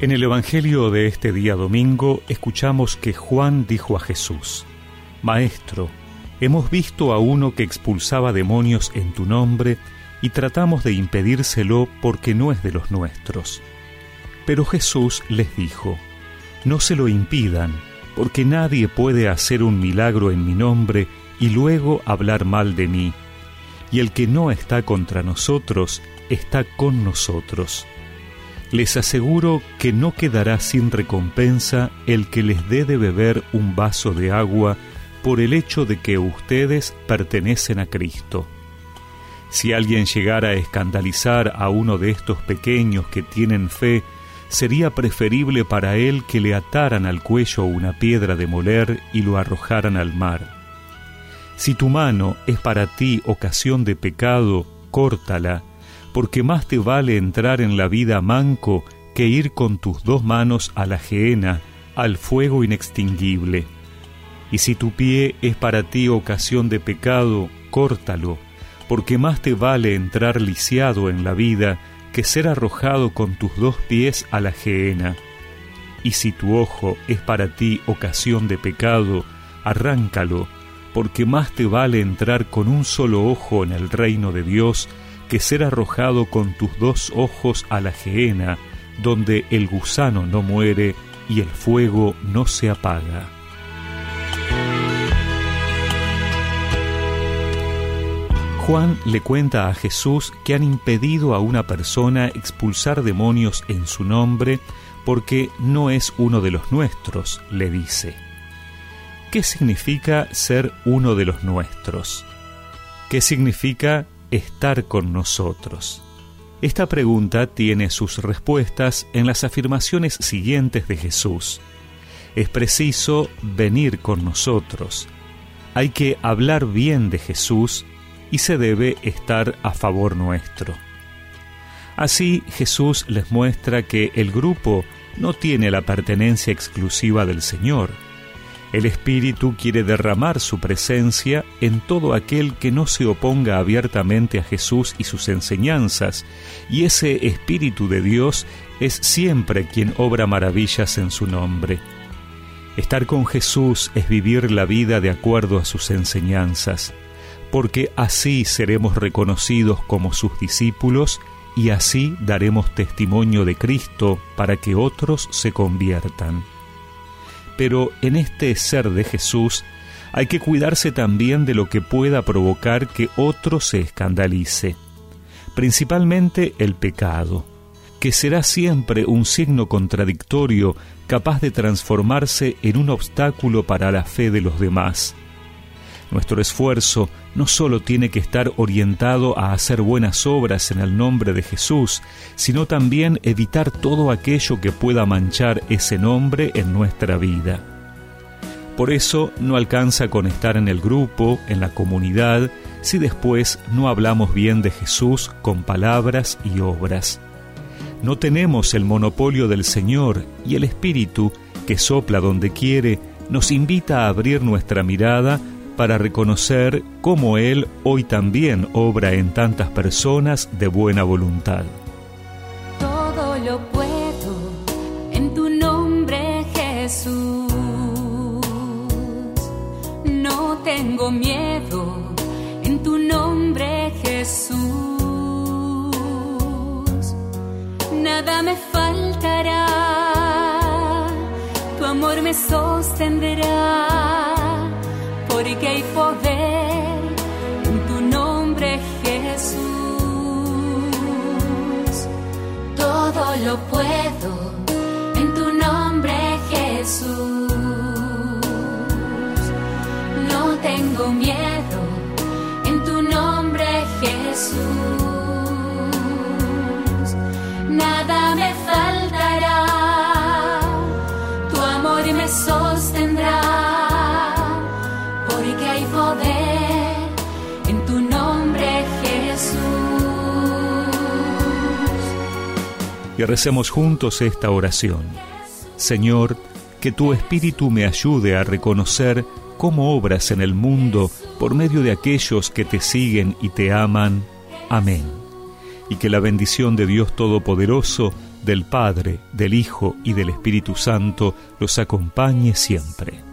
En el Evangelio de este día domingo escuchamos que Juan dijo a Jesús, Maestro, hemos visto a uno que expulsaba demonios en tu nombre y tratamos de impedírselo porque no es de los nuestros. Pero Jesús les dijo, No se lo impidan, porque nadie puede hacer un milagro en mi nombre y luego hablar mal de mí. Y el que no está contra nosotros, está con nosotros les aseguro que no quedará sin recompensa el que les dé de beber un vaso de agua por el hecho de que ustedes pertenecen a Cristo. Si alguien llegara a escandalizar a uno de estos pequeños que tienen fe, sería preferible para él que le ataran al cuello una piedra de moler y lo arrojaran al mar. Si tu mano es para ti ocasión de pecado, córtala porque más te vale entrar en la vida manco que ir con tus dos manos a la gehenna, al fuego inextinguible. Y si tu pie es para ti ocasión de pecado, córtalo, porque más te vale entrar lisiado en la vida que ser arrojado con tus dos pies a la gehenna. Y si tu ojo es para ti ocasión de pecado, arráncalo, porque más te vale entrar con un solo ojo en el reino de Dios que ser arrojado con tus dos ojos a la gehenna, donde el gusano no muere y el fuego no se apaga. Juan le cuenta a Jesús que han impedido a una persona expulsar demonios en su nombre porque no es uno de los nuestros, le dice. ¿Qué significa ser uno de los nuestros? ¿Qué significa estar con nosotros? Esta pregunta tiene sus respuestas en las afirmaciones siguientes de Jesús. Es preciso venir con nosotros. Hay que hablar bien de Jesús y se debe estar a favor nuestro. Así Jesús les muestra que el grupo no tiene la pertenencia exclusiva del Señor, el Espíritu quiere derramar su presencia en todo aquel que no se oponga abiertamente a Jesús y sus enseñanzas, y ese Espíritu de Dios es siempre quien obra maravillas en su nombre. Estar con Jesús es vivir la vida de acuerdo a sus enseñanzas, porque así seremos reconocidos como sus discípulos y así daremos testimonio de Cristo para que otros se conviertan pero en este ser de Jesús hay que cuidarse también de lo que pueda provocar que otro se escandalice, principalmente el pecado, que será siempre un signo contradictorio capaz de transformarse en un obstáculo para la fe de los demás. Nuestro esfuerzo no solo tiene que estar orientado a hacer buenas obras en el nombre de Jesús, sino también evitar todo aquello que pueda manchar ese nombre en nuestra vida. Por eso no alcanza con estar en el grupo, en la comunidad, si después no hablamos bien de Jesús con palabras y obras. No tenemos el monopolio del Señor y el Espíritu, que sopla donde quiere, nos invita a abrir nuestra mirada para reconocer cómo Él hoy también obra en tantas personas de buena voluntad. Todo lo puedo en tu nombre Jesús. No tengo miedo en tu nombre Jesús. Nada me faltará, tu amor me sostendrá hay poder en tu nombre Jesús. Todo lo puedo en tu nombre Jesús. No tengo miedo en tu nombre Jesús. Y recemos juntos esta oración. Señor, que tu Espíritu me ayude a reconocer cómo obras en el mundo por medio de aquellos que te siguen y te aman. Amén. Y que la bendición de Dios Todopoderoso, del Padre, del Hijo y del Espíritu Santo los acompañe siempre.